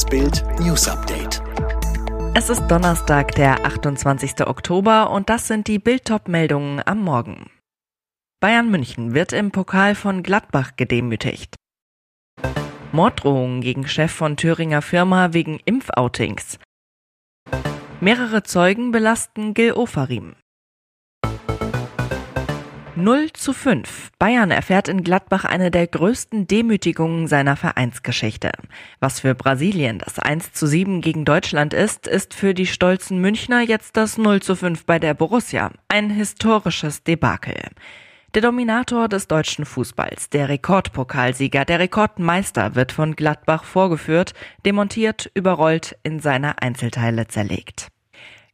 Das Bild News Update. Es ist Donnerstag, der 28. Oktober und das sind die Bild-Top-Meldungen am Morgen. Bayern München wird im Pokal von Gladbach gedemütigt. Morddrohungen gegen Chef von Thüringer Firma wegen Impfoutings. Mehrere Zeugen belasten Gil Ofarim. 0 zu 5. Bayern erfährt in Gladbach eine der größten Demütigungen seiner Vereinsgeschichte. Was für Brasilien das 1 zu 7 gegen Deutschland ist, ist für die stolzen Münchner jetzt das 0 zu 5 bei der Borussia. Ein historisches Debakel. Der Dominator des deutschen Fußballs, der Rekordpokalsieger, der Rekordmeister wird von Gladbach vorgeführt, demontiert, überrollt, in seine Einzelteile zerlegt.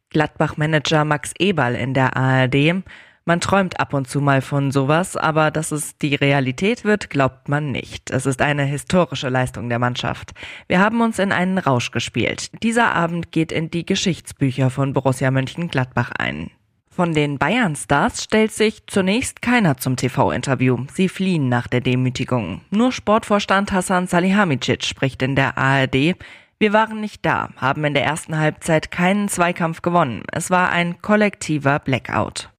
Gladbach-Manager Max Eberl in der ARD man träumt ab und zu mal von sowas, aber dass es die Realität wird, glaubt man nicht. Es ist eine historische Leistung der Mannschaft. Wir haben uns in einen Rausch gespielt. Dieser Abend geht in die Geschichtsbücher von Borussia Mönchengladbach ein. Von den Bayern-Stars stellt sich zunächst keiner zum TV-Interview. Sie fliehen nach der Demütigung. Nur Sportvorstand Hassan Salihamidzic spricht in der ARD. Wir waren nicht da, haben in der ersten Halbzeit keinen Zweikampf gewonnen. Es war ein kollektiver Blackout.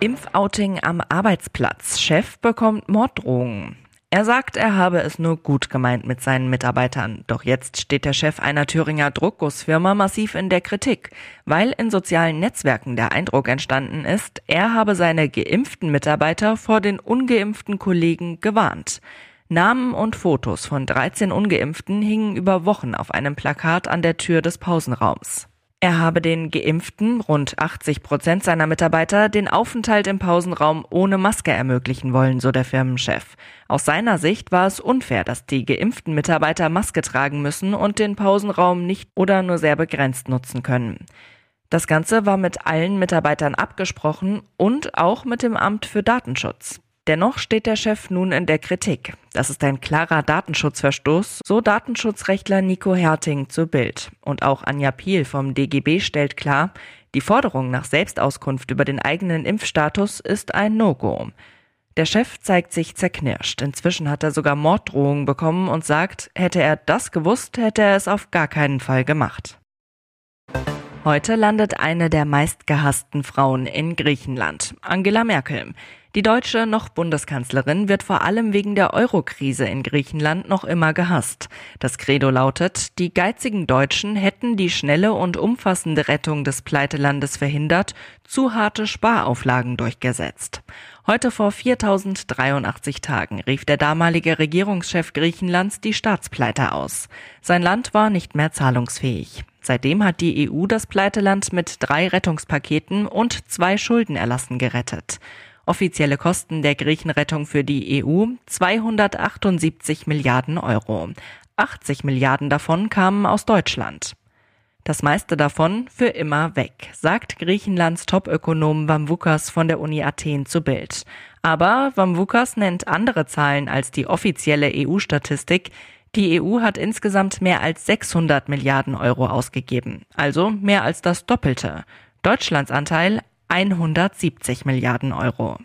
Impfouting am Arbeitsplatz. Chef bekommt Morddrohungen. Er sagt, er habe es nur gut gemeint mit seinen Mitarbeitern. Doch jetzt steht der Chef einer Thüringer Druckgussfirma massiv in der Kritik, weil in sozialen Netzwerken der Eindruck entstanden ist, er habe seine geimpften Mitarbeiter vor den ungeimpften Kollegen gewarnt. Namen und Fotos von 13 ungeimpften hingen über Wochen auf einem Plakat an der Tür des Pausenraums. Er habe den Geimpften, rund 80 Prozent seiner Mitarbeiter, den Aufenthalt im Pausenraum ohne Maske ermöglichen wollen, so der Firmenchef. Aus seiner Sicht war es unfair, dass die geimpften Mitarbeiter Maske tragen müssen und den Pausenraum nicht oder nur sehr begrenzt nutzen können. Das Ganze war mit allen Mitarbeitern abgesprochen und auch mit dem Amt für Datenschutz. Dennoch steht der Chef nun in der Kritik. Das ist ein klarer Datenschutzverstoß, so Datenschutzrechtler Nico Herting zu Bild. Und auch Anja Piel vom DGB stellt klar, die Forderung nach Selbstauskunft über den eigenen Impfstatus ist ein No-Go. Der Chef zeigt sich zerknirscht. Inzwischen hat er sogar Morddrohungen bekommen und sagt, hätte er das gewusst, hätte er es auf gar keinen Fall gemacht. Heute landet eine der meistgehassten Frauen in Griechenland, Angela Merkel. Die deutsche noch Bundeskanzlerin wird vor allem wegen der Eurokrise in Griechenland noch immer gehasst. Das Credo lautet, die geizigen Deutschen hätten die schnelle und umfassende Rettung des Pleitelandes verhindert, zu harte Sparauflagen durchgesetzt. Heute vor 4083 Tagen rief der damalige Regierungschef Griechenlands die Staatspleite aus. Sein Land war nicht mehr zahlungsfähig. Seitdem hat die EU das Pleiteland mit drei Rettungspaketen und zwei Schuldenerlassen gerettet. Offizielle Kosten der Griechenrettung für die EU 278 Milliarden Euro. 80 Milliarden davon kamen aus Deutschland. Das meiste davon für immer weg, sagt Griechenlands Topökonom Vamvukas von der Uni Athen zu Bild. Aber Vamvukas nennt andere Zahlen als die offizielle EU-Statistik. Die EU hat insgesamt mehr als 600 Milliarden Euro ausgegeben, also mehr als das Doppelte. Deutschlands Anteil 170 Milliarden Euro.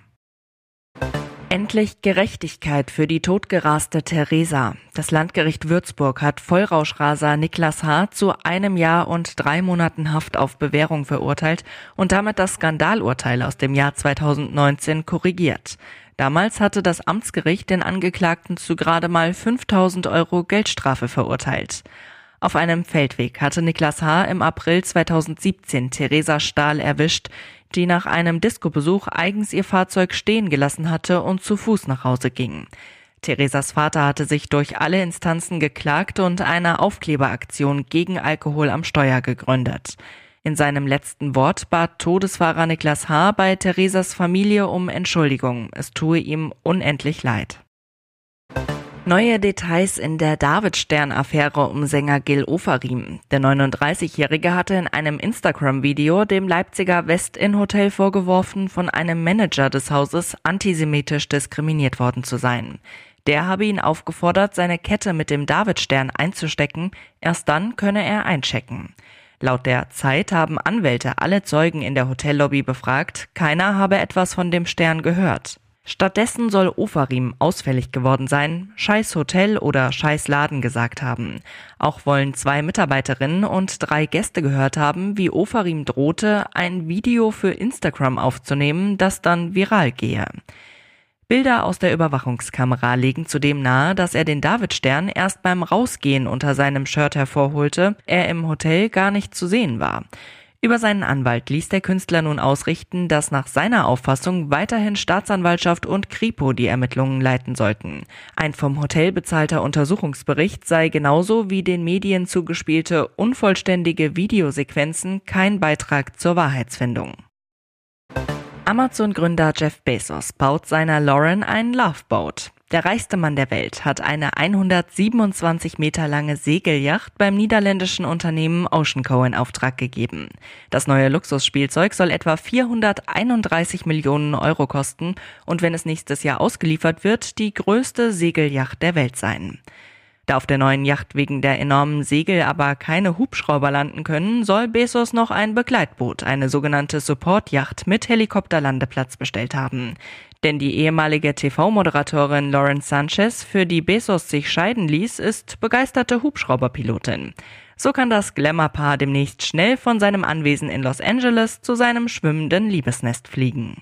Endlich Gerechtigkeit für die totgeraste Theresa. Das Landgericht Würzburg hat Vollrauschraser Niklas H. zu einem Jahr und drei Monaten Haft auf Bewährung verurteilt und damit das Skandalurteil aus dem Jahr 2019 korrigiert. Damals hatte das Amtsgericht den Angeklagten zu gerade mal 5000 Euro Geldstrafe verurteilt. Auf einem Feldweg hatte Niklas H. im April 2017 Theresa Stahl erwischt, die nach einem Disco-Besuch eigens ihr Fahrzeug stehen gelassen hatte und zu Fuß nach Hause ging. Theresas Vater hatte sich durch alle Instanzen geklagt und eine Aufkleberaktion gegen Alkohol am Steuer gegründet. In seinem letzten Wort bat Todesfahrer Niklas H. bei Theresas Familie um Entschuldigung. Es tue ihm unendlich leid. Neue Details in der Davidstern-Affäre um Sänger Gil Ofarim. Der 39-Jährige hatte in einem Instagram-Video dem Leipziger West-Inn-Hotel vorgeworfen, von einem Manager des Hauses antisemitisch diskriminiert worden zu sein. Der habe ihn aufgefordert, seine Kette mit dem Davidstern einzustecken, erst dann könne er einchecken. Laut der Zeit haben Anwälte alle Zeugen in der Hotellobby befragt, keiner habe etwas von dem Stern gehört. Stattdessen soll Ofarim ausfällig geworden sein, scheiß Hotel oder scheiß Laden gesagt haben. Auch wollen zwei Mitarbeiterinnen und drei Gäste gehört haben, wie Ofarim drohte, ein Video für Instagram aufzunehmen, das dann viral gehe. Bilder aus der Überwachungskamera legen zudem nahe, dass er den Davidstern erst beim Rausgehen unter seinem Shirt hervorholte, er im Hotel gar nicht zu sehen war. Über seinen Anwalt ließ der Künstler nun ausrichten, dass nach seiner Auffassung weiterhin Staatsanwaltschaft und Kripo die Ermittlungen leiten sollten. Ein vom Hotel bezahlter Untersuchungsbericht sei genauso wie den Medien zugespielte unvollständige Videosequenzen kein Beitrag zur Wahrheitsfindung. Amazon-Gründer Jeff Bezos baut seiner Lauren ein Loveboat. Der reichste Mann der Welt hat eine 127 Meter lange Segelyacht beim niederländischen Unternehmen Ocean Co. in Auftrag gegeben. Das neue Luxusspielzeug soll etwa 431 Millionen Euro kosten und wenn es nächstes Jahr ausgeliefert wird, die größte Segelyacht der Welt sein. Da auf der neuen Yacht wegen der enormen Segel aber keine Hubschrauber landen können, soll Bezos noch ein Begleitboot, eine sogenannte Support-Yacht mit Helikopterlandeplatz bestellt haben. Denn die ehemalige TV-Moderatorin Lauren Sanchez, für die Bezos sich scheiden ließ, ist begeisterte Hubschrauberpilotin. So kann das Glamour-Paar demnächst schnell von seinem Anwesen in Los Angeles zu seinem schwimmenden Liebesnest fliegen.